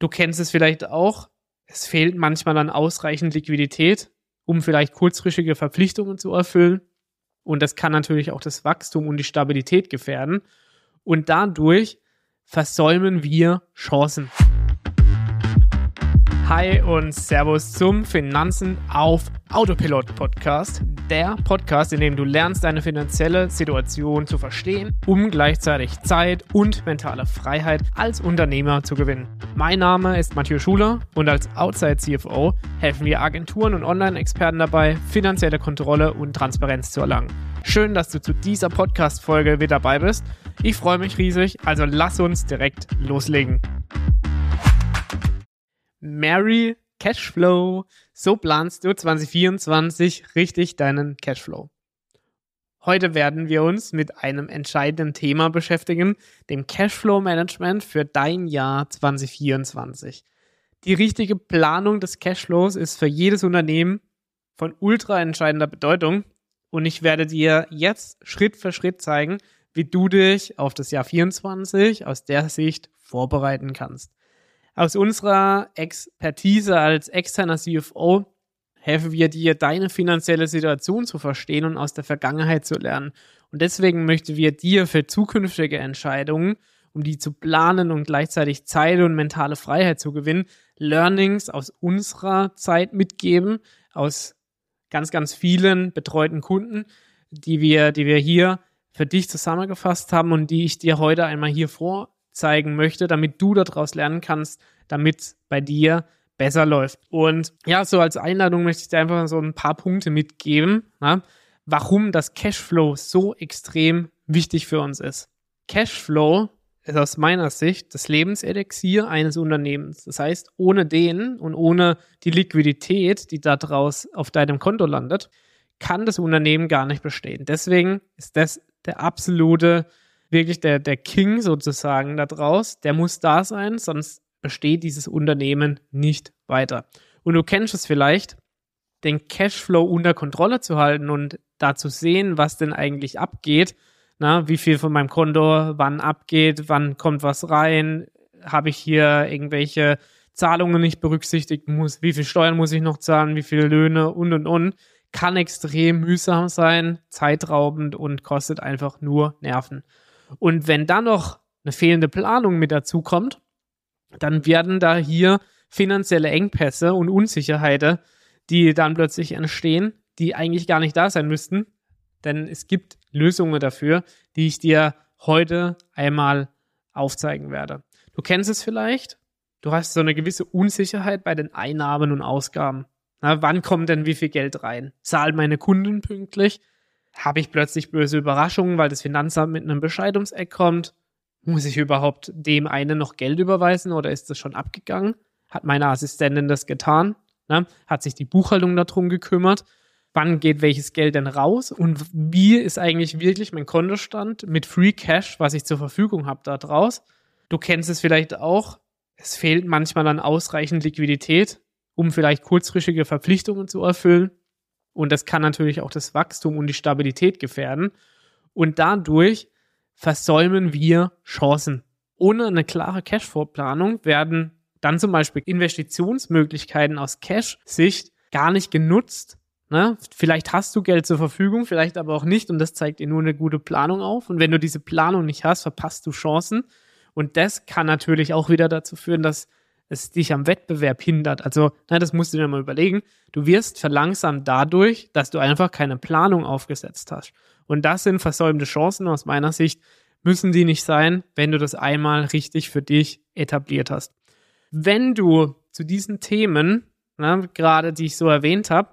Du kennst es vielleicht auch. Es fehlt manchmal an ausreichend Liquidität, um vielleicht kurzfristige Verpflichtungen zu erfüllen. Und das kann natürlich auch das Wachstum und die Stabilität gefährden. Und dadurch versäumen wir Chancen. Hi und Servus zum Finanzen auf Autopilot Podcast. Der Podcast, in dem du lernst, deine finanzielle Situation zu verstehen, um gleichzeitig Zeit und mentale Freiheit als Unternehmer zu gewinnen. Mein Name ist Matthieu Schuler und als Outside CFO helfen wir Agenturen und Online-Experten dabei, finanzielle Kontrolle und Transparenz zu erlangen. Schön, dass du zu dieser Podcast-Folge wieder dabei bist. Ich freue mich riesig, also lass uns direkt loslegen. Mary Cashflow. So planst du 2024 richtig deinen Cashflow. Heute werden wir uns mit einem entscheidenden Thema beschäftigen, dem Cashflow Management für dein Jahr 2024. Die richtige Planung des Cashflows ist für jedes Unternehmen von ultra entscheidender Bedeutung und ich werde dir jetzt Schritt für Schritt zeigen, wie du dich auf das Jahr 24 aus der Sicht vorbereiten kannst. Aus unserer Expertise als externer CFO helfen wir dir, deine finanzielle Situation zu verstehen und aus der Vergangenheit zu lernen. Und deswegen möchten wir dir für zukünftige Entscheidungen, um die zu planen und gleichzeitig Zeit und mentale Freiheit zu gewinnen, Learnings aus unserer Zeit mitgeben, aus ganz, ganz vielen betreuten Kunden, die wir, die wir hier für dich zusammengefasst haben und die ich dir heute einmal hier vor zeigen möchte, damit du daraus lernen kannst, damit bei dir besser läuft. Und ja, so als Einladung möchte ich dir einfach so ein paar Punkte mitgeben, na, warum das Cashflow so extrem wichtig für uns ist. Cashflow ist aus meiner Sicht das Lebenselixier eines Unternehmens. Das heißt, ohne den und ohne die Liquidität, die daraus auf deinem Konto landet, kann das Unternehmen gar nicht bestehen. Deswegen ist das der absolute wirklich der, der King sozusagen da draus. Der muss da sein, sonst besteht dieses Unternehmen nicht weiter. Und du kennst es vielleicht, den Cashflow unter Kontrolle zu halten und da zu sehen, was denn eigentlich abgeht. Na, wie viel von meinem Konto wann abgeht, wann kommt was rein, habe ich hier irgendwelche Zahlungen nicht berücksichtigt muss, wie viel Steuern muss ich noch zahlen, wie viele Löhne und und und, kann extrem mühsam sein, zeitraubend und kostet einfach nur Nerven. Und wenn dann noch eine fehlende Planung mit dazu kommt, dann werden da hier finanzielle Engpässe und Unsicherheiten, die dann plötzlich entstehen, die eigentlich gar nicht da sein müssten. Denn es gibt Lösungen dafür, die ich dir heute einmal aufzeigen werde. Du kennst es vielleicht. Du hast so eine gewisse Unsicherheit bei den Einnahmen und Ausgaben. Na, wann kommt denn wie viel Geld rein? Zahlen meine Kunden pünktlich? Habe ich plötzlich böse Überraschungen, weil das Finanzamt mit einem Bescheid ums Eck kommt? Muss ich überhaupt dem einen noch Geld überweisen oder ist das schon abgegangen? Hat meine Assistentin das getan? Ne? Hat sich die Buchhaltung darum gekümmert? Wann geht welches Geld denn raus? Und wie ist eigentlich wirklich mein Kontostand mit Free Cash, was ich zur Verfügung habe, da draus? Du kennst es vielleicht auch. Es fehlt manchmal an ausreichend Liquidität, um vielleicht kurzfristige Verpflichtungen zu erfüllen. Und das kann natürlich auch das Wachstum und die Stabilität gefährden. Und dadurch versäumen wir Chancen. Ohne eine klare Cashflow-Planung werden dann zum Beispiel Investitionsmöglichkeiten aus Cash-Sicht gar nicht genutzt. Ne? Vielleicht hast du Geld zur Verfügung, vielleicht aber auch nicht und das zeigt dir nur eine gute Planung auf. Und wenn du diese Planung nicht hast, verpasst du Chancen. Und das kann natürlich auch wieder dazu führen, dass es dich am Wettbewerb hindert. Also, na, das musst du dir mal überlegen. Du wirst verlangsamt dadurch, dass du einfach keine Planung aufgesetzt hast. Und das sind versäumte Chancen aus meiner Sicht, müssen die nicht sein, wenn du das einmal richtig für dich etabliert hast. Wenn du zu diesen Themen, na, gerade die ich so erwähnt habe,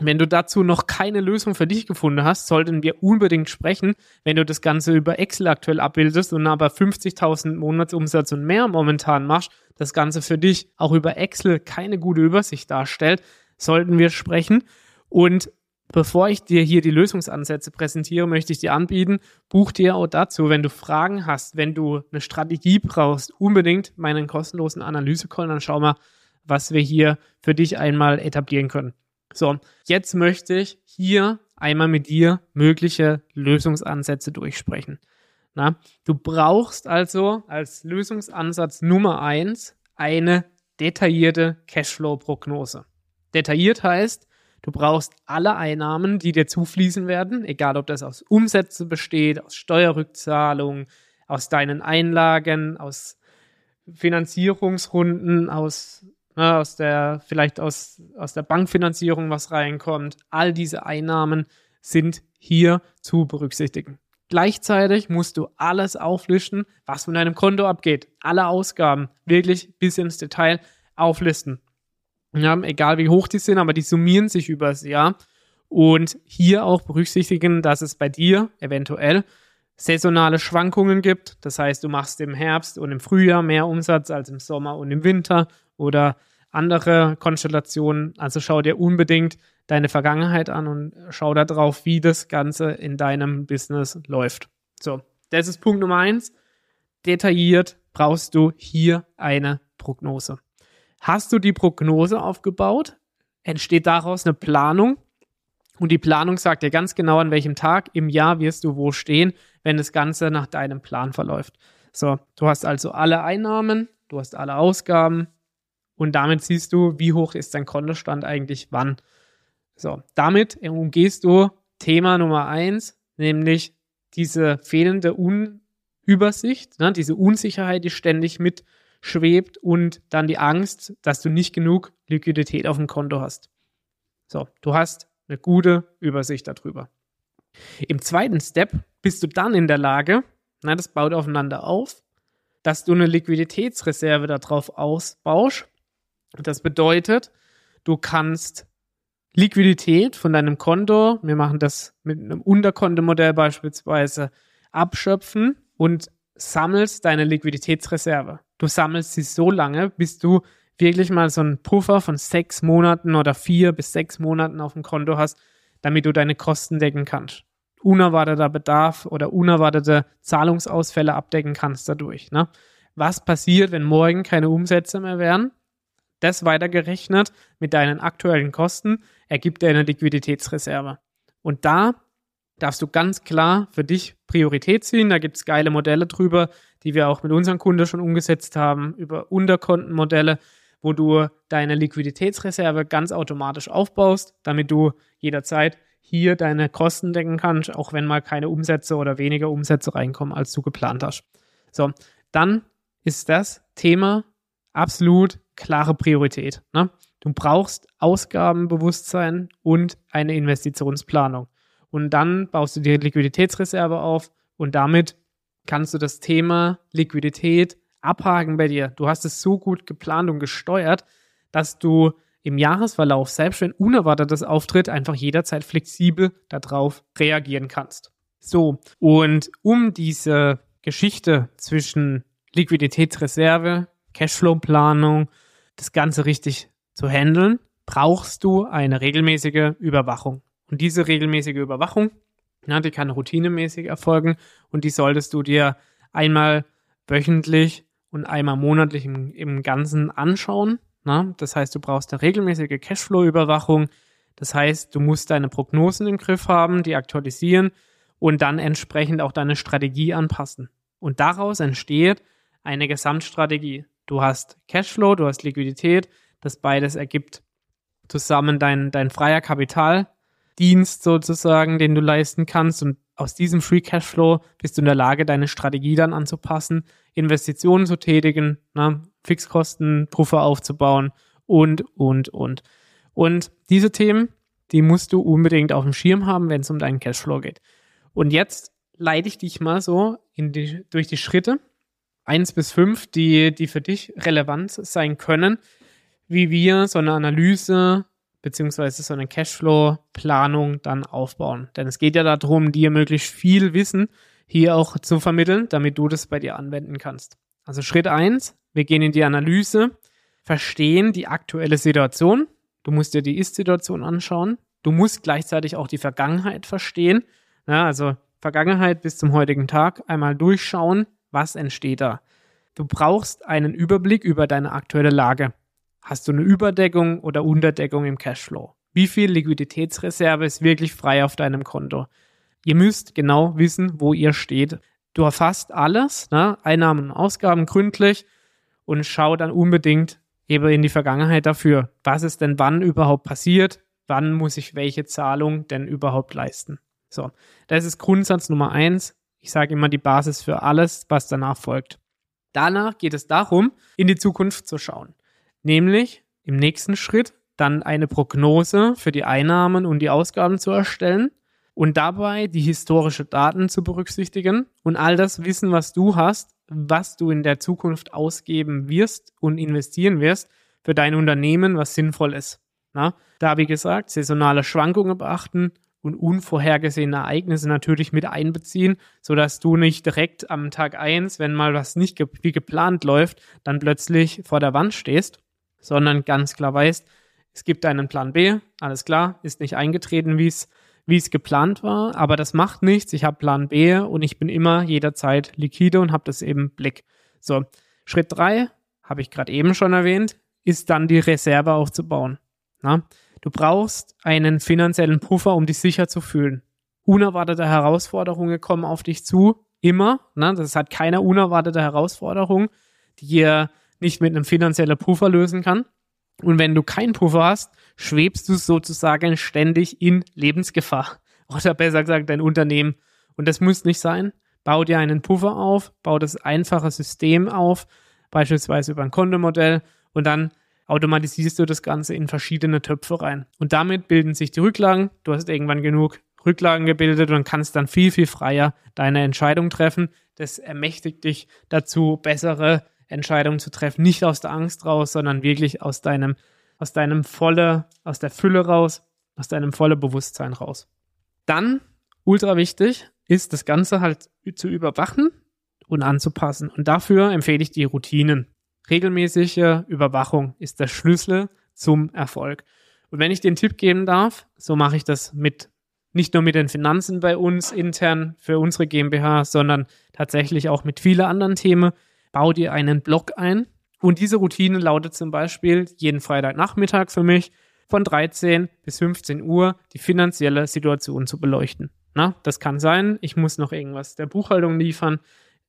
wenn du dazu noch keine Lösung für dich gefunden hast, sollten wir unbedingt sprechen. Wenn du das Ganze über Excel aktuell abbildest und aber 50.000 Monatsumsatz und mehr momentan machst, das Ganze für dich auch über Excel keine gute Übersicht darstellt, sollten wir sprechen. Und Bevor ich dir hier die Lösungsansätze präsentiere, möchte ich dir anbieten, buch dir auch dazu, wenn du Fragen hast, wenn du eine Strategie brauchst, unbedingt meinen kostenlosen Analyse-Call, dann schau mal, was wir hier für dich einmal etablieren können. So, jetzt möchte ich hier einmal mit dir mögliche Lösungsansätze durchsprechen. Na, du brauchst also als Lösungsansatz Nummer eins eine detaillierte Cashflow-Prognose. Detailliert heißt, du brauchst alle Einnahmen, die dir zufließen werden, egal ob das aus Umsätze besteht, aus Steuerrückzahlungen, aus deinen Einlagen, aus Finanzierungsrunden, aus, aus der, vielleicht aus, aus der Bankfinanzierung, was reinkommt. All diese Einnahmen sind hier zu berücksichtigen. Gleichzeitig musst du alles auflisten, was von deinem Konto abgeht. Alle Ausgaben wirklich bis ins Detail auflisten. Ja, egal wie hoch die sind, aber die summieren sich übers Jahr. Und hier auch berücksichtigen, dass es bei dir eventuell saisonale Schwankungen gibt. Das heißt, du machst im Herbst und im Frühjahr mehr Umsatz als im Sommer und im Winter oder andere Konstellationen. Also schau dir unbedingt deine Vergangenheit an und schau da drauf, wie das Ganze in deinem Business läuft. So, das ist Punkt Nummer eins. Detailliert brauchst du hier eine Prognose. Hast du die Prognose aufgebaut? Entsteht daraus eine Planung? Und die Planung sagt dir ganz genau, an welchem Tag im Jahr wirst du wo stehen wenn das Ganze nach deinem Plan verläuft. So, du hast also alle Einnahmen, du hast alle Ausgaben und damit siehst du, wie hoch ist dein Kontostand eigentlich wann. So, damit umgehst du Thema Nummer eins, nämlich diese fehlende Unübersicht, ne, diese Unsicherheit, die ständig mitschwebt und dann die Angst, dass du nicht genug Liquidität auf dem Konto hast. So, du hast eine gute Übersicht darüber. Im zweiten Step bist du dann in der Lage, na, das baut aufeinander auf, dass du eine Liquiditätsreserve darauf ausbaust. Das bedeutet, du kannst Liquidität von deinem Konto, wir machen das mit einem Unterkontomodell beispielsweise, abschöpfen und sammelst deine Liquiditätsreserve. Du sammelst sie so lange, bis du wirklich mal so einen Puffer von sechs Monaten oder vier bis sechs Monaten auf dem Konto hast, damit du deine Kosten decken kannst. Unerwarteter Bedarf oder unerwartete Zahlungsausfälle abdecken kannst dadurch. Ne? Was passiert, wenn morgen keine Umsätze mehr wären? Das weitergerechnet mit deinen aktuellen Kosten ergibt eine Liquiditätsreserve. Und da darfst du ganz klar für dich Priorität ziehen. Da gibt es geile Modelle drüber, die wir auch mit unseren Kunden schon umgesetzt haben, über Unterkontenmodelle, wo du deine Liquiditätsreserve ganz automatisch aufbaust, damit du jederzeit hier deine Kosten decken kannst, auch wenn mal keine Umsätze oder weniger Umsätze reinkommen, als du geplant hast. So, dann ist das Thema absolut klare Priorität. Ne? Du brauchst Ausgabenbewusstsein und eine Investitionsplanung. Und dann baust du die Liquiditätsreserve auf und damit kannst du das Thema Liquidität abhaken bei dir. Du hast es so gut geplant und gesteuert, dass du im Jahresverlauf, selbst wenn Unerwartetes auftritt, einfach jederzeit flexibel darauf reagieren kannst. So, und um diese Geschichte zwischen Liquiditätsreserve, Cashflow-Planung, das Ganze richtig zu handeln, brauchst du eine regelmäßige Überwachung. Und diese regelmäßige Überwachung, ja, die kann routinemäßig erfolgen und die solltest du dir einmal wöchentlich und einmal monatlich im, im Ganzen anschauen. Na? Das heißt, du brauchst eine regelmäßige Cashflow-Überwachung. Das heißt, du musst deine Prognosen im Griff haben, die aktualisieren und dann entsprechend auch deine Strategie anpassen. Und daraus entsteht eine Gesamtstrategie. Du hast Cashflow, du hast Liquidität, das beides ergibt zusammen dein, dein freier Kapitaldienst sozusagen, den du leisten kannst. Und aus diesem Free Cashflow bist du in der Lage, deine Strategie dann anzupassen, Investitionen zu tätigen, ne, Fixkosten, Puffer aufzubauen und, und, und. Und diese Themen, die musst du unbedingt auf dem Schirm haben, wenn es um deinen Cashflow geht. Und jetzt leite ich dich mal so die, durch die Schritte, eins bis fünf, die, die für dich relevant sein können, wie wir so eine Analyse beziehungsweise so eine Cashflow-Planung dann aufbauen. Denn es geht ja darum, dir möglichst viel Wissen hier auch zu vermitteln, damit du das bei dir anwenden kannst. Also Schritt eins: wir gehen in die Analyse, verstehen die aktuelle Situation. Du musst dir die Ist-Situation anschauen. Du musst gleichzeitig auch die Vergangenheit verstehen. Ja, also Vergangenheit bis zum heutigen Tag einmal durchschauen, was entsteht da. Du brauchst einen Überblick über deine aktuelle Lage. Hast du eine Überdeckung oder Unterdeckung im Cashflow? Wie viel Liquiditätsreserve ist wirklich frei auf deinem Konto? Ihr müsst genau wissen, wo ihr steht. Du erfasst alles, ne? Einnahmen und Ausgaben gründlich und schau dann unbedingt eben in die Vergangenheit dafür. Was ist denn wann überhaupt passiert? Wann muss ich welche Zahlung denn überhaupt leisten? So, das ist Grundsatz Nummer eins. Ich sage immer die Basis für alles, was danach folgt. Danach geht es darum, in die Zukunft zu schauen. Nämlich im nächsten Schritt dann eine Prognose für die Einnahmen und die Ausgaben zu erstellen und dabei die historische Daten zu berücksichtigen und all das Wissen, was du hast, was du in der Zukunft ausgeben wirst und investieren wirst für dein Unternehmen, was sinnvoll ist. Na, da, wie gesagt, saisonale Schwankungen beachten und unvorhergesehene Ereignisse natürlich mit einbeziehen, sodass du nicht direkt am Tag eins, wenn mal was nicht ge wie geplant läuft, dann plötzlich vor der Wand stehst, sondern ganz klar weißt, es gibt einen Plan B, alles klar, ist nicht eingetreten, wie es wie es geplant war, aber das macht nichts. Ich habe Plan B und ich bin immer jederzeit liquide und habe das eben Blick. So, Schritt drei habe ich gerade eben schon erwähnt, ist dann die Reserve aufzubauen. Na? Du brauchst einen finanziellen Puffer, um dich sicher zu fühlen. Unerwartete Herausforderungen kommen auf dich zu, immer. Ne? Das hat keine unerwartete Herausforderung, die nicht mit einem finanziellen Puffer lösen kann. Und wenn du keinen Puffer hast, schwebst du sozusagen ständig in Lebensgefahr. Oder besser gesagt, dein Unternehmen. Und das muss nicht sein. Bau dir einen Puffer auf, bau das einfache System auf, beispielsweise über ein Kontomodell und dann automatisierst du das Ganze in verschiedene Töpfe rein. Und damit bilden sich die Rücklagen. Du hast irgendwann genug Rücklagen gebildet und kannst dann viel, viel freier deine Entscheidung treffen. Das ermächtigt dich dazu, bessere Entscheidungen zu treffen. Nicht aus der Angst raus, sondern wirklich aus deinem, aus deinem volle, aus der Fülle raus, aus deinem volle Bewusstsein raus. Dann, ultra wichtig, ist das Ganze halt zu überwachen und anzupassen. Und dafür empfehle ich die Routinen. Regelmäßige Überwachung ist der Schlüssel zum Erfolg. Und wenn ich den Tipp geben darf, so mache ich das mit nicht nur mit den Finanzen bei uns intern für unsere GmbH, sondern tatsächlich auch mit vielen anderen Themen. Bau dir einen Blog ein. Und diese Routine lautet zum Beispiel jeden Freitagnachmittag für mich von 13 bis 15 Uhr die finanzielle Situation zu beleuchten. Na, das kann sein, ich muss noch irgendwas der Buchhaltung liefern,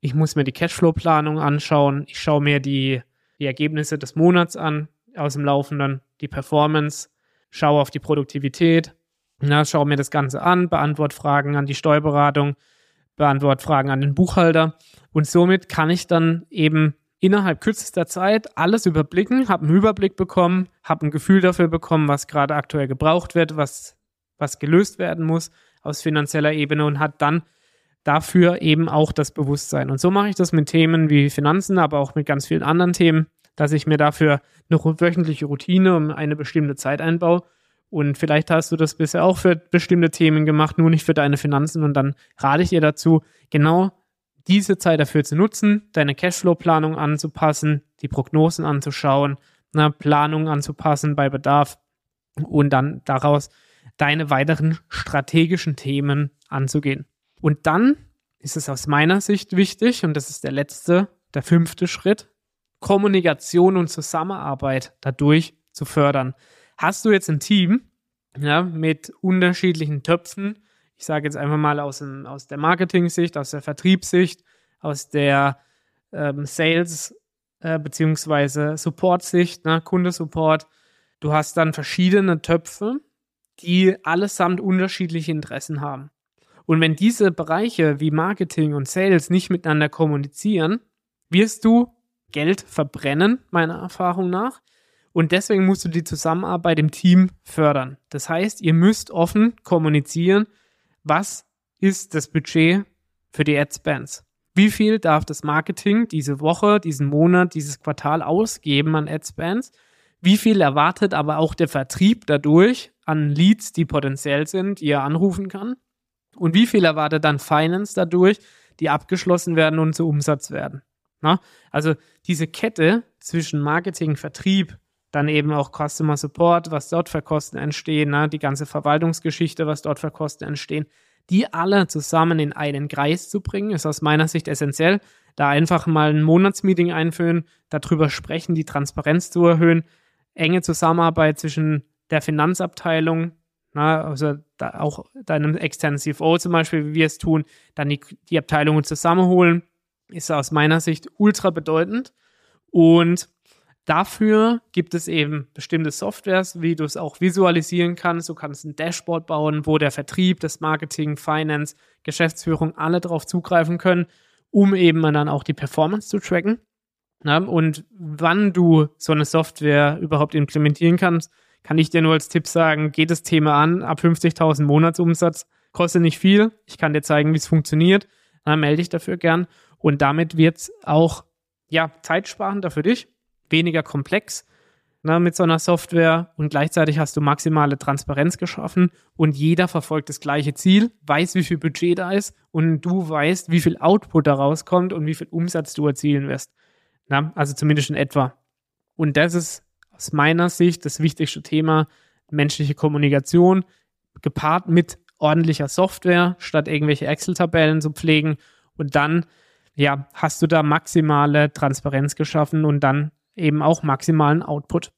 ich muss mir die Cashflow-Planung anschauen. Ich schaue mir die, die Ergebnisse des Monats an, aus dem Laufenden, die Performance, schaue auf die Produktivität, na, schaue mir das Ganze an, beantworte Fragen an die Steuerberatung, beantworte Fragen an den Buchhalter. Und somit kann ich dann eben innerhalb kürzester Zeit alles überblicken, habe einen Überblick bekommen, habe ein Gefühl dafür bekommen, was gerade aktuell gebraucht wird, was, was gelöst werden muss aus finanzieller Ebene und hat dann dafür eben auch das Bewusstsein. Und so mache ich das mit Themen wie Finanzen, aber auch mit ganz vielen anderen Themen, dass ich mir dafür eine wöchentliche Routine um eine bestimmte Zeit einbaue. Und vielleicht hast du das bisher auch für bestimmte Themen gemacht, nur nicht für deine Finanzen. Und dann rate ich dir dazu, genau diese Zeit dafür zu nutzen, deine Cashflow-Planung anzupassen, die Prognosen anzuschauen, eine Planung anzupassen bei Bedarf und dann daraus deine weiteren strategischen Themen anzugehen. Und dann ist es aus meiner Sicht wichtig, und das ist der letzte, der fünfte Schritt, Kommunikation und Zusammenarbeit dadurch zu fördern. Hast du jetzt ein Team ja, mit unterschiedlichen Töpfen, ich sage jetzt einfach mal aus, dem, aus der Marketing-Sicht, aus der Vertriebssicht, aus der ähm, Sales- äh, bzw. Support-Sicht, ne, Kundesupport, du hast dann verschiedene Töpfe, die allesamt unterschiedliche Interessen haben. Und wenn diese Bereiche wie Marketing und Sales nicht miteinander kommunizieren, wirst du Geld verbrennen, meiner Erfahrung nach. Und deswegen musst du die Zusammenarbeit im Team fördern. Das heißt, ihr müsst offen kommunizieren, was ist das Budget für die Ad-Spends? Wie viel darf das Marketing diese Woche, diesen Monat, dieses Quartal ausgeben an Ad-Spends? Wie viel erwartet aber auch der Vertrieb dadurch an Leads, die potenziell sind, die er anrufen kann? Und wie viel erwartet dann Finance dadurch, die abgeschlossen werden und zu Umsatz werden? Na? Also diese Kette zwischen Marketing, Vertrieb, dann eben auch Customer Support, was dort für Kosten entstehen, na? die ganze Verwaltungsgeschichte, was dort für Kosten entstehen, die alle zusammen in einen Kreis zu bringen, ist aus meiner Sicht essentiell. Da einfach mal ein Monatsmeeting einführen, darüber sprechen, die Transparenz zu erhöhen, enge Zusammenarbeit zwischen der Finanzabteilung, na, also da auch deinem externen CFO zum Beispiel, wie wir es tun, dann die, die Abteilungen zusammenholen, ist aus meiner Sicht ultra bedeutend. Und dafür gibt es eben bestimmte Softwares, wie du es auch visualisieren kannst. Du kannst ein Dashboard bauen, wo der Vertrieb, das Marketing, Finance, Geschäftsführung alle darauf zugreifen können, um eben dann auch die Performance zu tracken. Und wann du so eine Software überhaupt implementieren kannst, kann ich dir nur als Tipp sagen, geht das Thema an, ab 50.000 Monatsumsatz, kostet nicht viel. Ich kann dir zeigen, wie es funktioniert. Dann melde dich dafür gern. Und damit wird es auch ja, zeitsparender für dich, weniger komplex na, mit so einer Software und gleichzeitig hast du maximale Transparenz geschaffen und jeder verfolgt das gleiche Ziel, weiß, wie viel Budget da ist und du weißt, wie viel Output da rauskommt und wie viel Umsatz du erzielen wirst. Na, also zumindest in etwa. Und das ist aus meiner Sicht das wichtigste Thema, menschliche Kommunikation, gepaart mit ordentlicher Software, statt irgendwelche Excel-Tabellen zu pflegen. Und dann, ja, hast du da maximale Transparenz geschaffen und dann eben auch maximalen Output.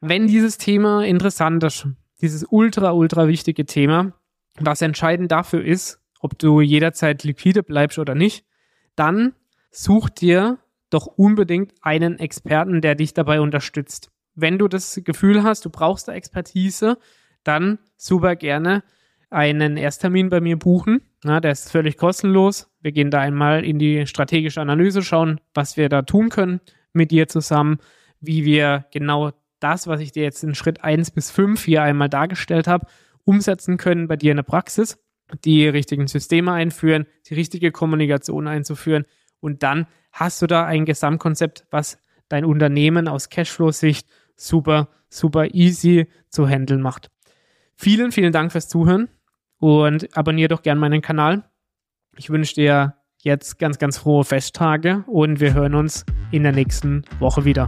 Wenn dieses Thema interessant ist, dieses ultra, ultra wichtige Thema, was entscheidend dafür ist, ob du jederzeit liquide bleibst oder nicht, dann such dir doch unbedingt einen Experten, der dich dabei unterstützt. Wenn du das Gefühl hast, du brauchst da Expertise, dann super gerne einen Ersttermin bei mir buchen. Ja, der ist völlig kostenlos. Wir gehen da einmal in die strategische Analyse, schauen, was wir da tun können mit dir zusammen, wie wir genau das, was ich dir jetzt in Schritt 1 bis 5 hier einmal dargestellt habe, umsetzen können bei dir in der Praxis, die richtigen Systeme einführen, die richtige Kommunikation einzuführen und dann hast du da ein Gesamtkonzept, was dein Unternehmen aus Cashflow-Sicht super, super easy zu handeln macht. Vielen, vielen Dank fürs Zuhören und abonniere doch gern meinen Kanal. Ich wünsche dir jetzt ganz, ganz frohe Festtage und wir hören uns in der nächsten Woche wieder.